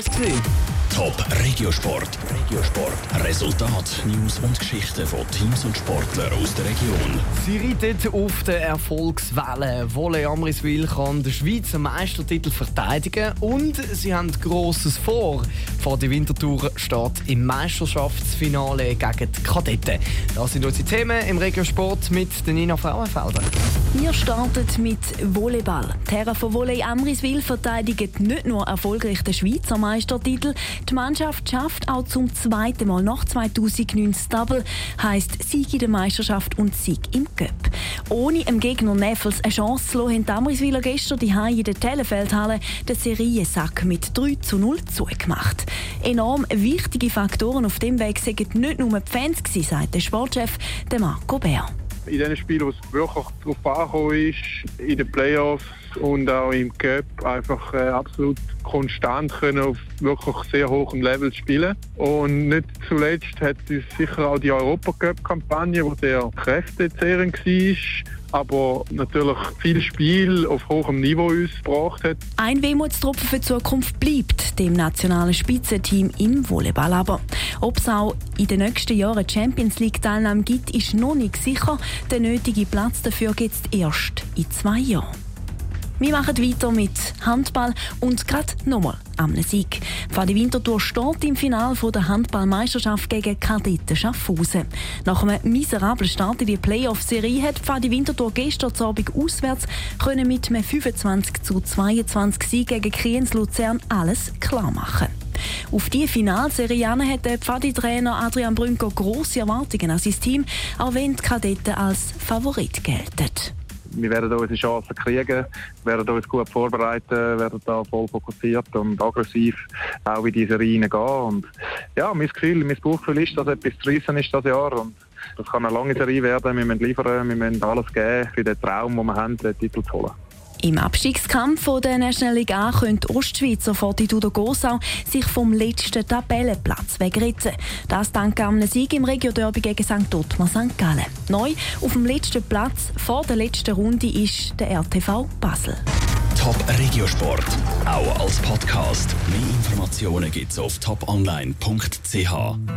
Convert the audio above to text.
Two. Top Regiosport. Regiosport. Resultat, News und Geschichten von Teams und Sportlern aus der Region. Sie reitet auf der Erfolgswelle. Volley Amriswil kann den Schweizer Meistertitel verteidigen und sie haben Grosses vor. Vor der Wintertour steht im Meisterschaftsfinale gegen die Kadetten. Das sind unsere Themen im Regiosport mit Nina Frauenfelder. Wir starten mit Volleyball. Die Herren von Volley Amriswil verteidigen nicht nur erfolgreich den Schweizer Meistertitel, die Mannschaft schafft auch zum zweiten Mal nach 2009 das Double, heisst Sieg in der Meisterschaft und Sieg im Cup. Ohne dem Gegner Neffels eine Chance zu lassen, haben die Amriswiler gestern die in der Telefeldhalle den Seriensack mit 3 zu 0 zugemacht. Enorm wichtige Faktoren auf dem Weg sind nicht nur die Fans, sagt der Sportchef Marco Bär in den Spielen, wo es wirklich darauf angekommen ist, in den Playoffs und auch im Cup einfach äh, absolut konstant können auf wirklich sehr hohem Level spielen. Und nicht zuletzt hat uns sicher auch die Europacup-Kampagne, die sehr kräftezehrend war, aber natürlich viel Spiel auf hohem Niveau uns gebracht hat. Ein Wehmutstropfen für die Zukunft bleibt dem nationalen Spitzenteam im Volleyball aber. Ob es auch in den nächsten Jahren Champions League Teilnahme gibt, ist noch nicht sicher. Der nötige Platz dafür gibt es erst in zwei Jahren. Wir machen weiter mit Handball und gerade nochmal am Sieg. Fadi Winterthur steht im Finale der Handballmeisterschaft gegen Kadetten Schaffhausen. Nach einem miserablen Start in die Playoff-Serie hat Fadi Winterthur gestern Abend auswärts können mit einem 25 zu 22 Sieg gegen Kriens Luzern alles klar machen. Auf diese Finalserie hat der Pfadi-Trainer Adrian Brünker grosse Erwartungen an sein Team, auch wenn die Kadetten als Favorit gelten wir werden unsere Chancen kriegen, werden uns gut vorbereiten, werden da voll fokussiert und aggressiv auch in diese Reihe gehen. Und ja, mein Gefühl, mein Bauchgefühl ist, dass etwas zu reissen ist das Jahr. Und das kann eine lange Serie werden. Wir müssen liefern, wir müssen alles geben für den Traum, den wir haben, den Titel zu holen. Im Abstiegskampf der National League A können die Ostschweizer Fortitudo Gosau sich vom letzten Tabellenplatz wegritzen. Das dank einem Sieg im Regio-Derby gegen St. Ottmar St. Gallen. Neu auf dem letzten Platz vor der letzten Runde ist der RTV Basel. Top Regiosport, auch als Podcast. Mehr Informationen gibt's auf toponline.ch.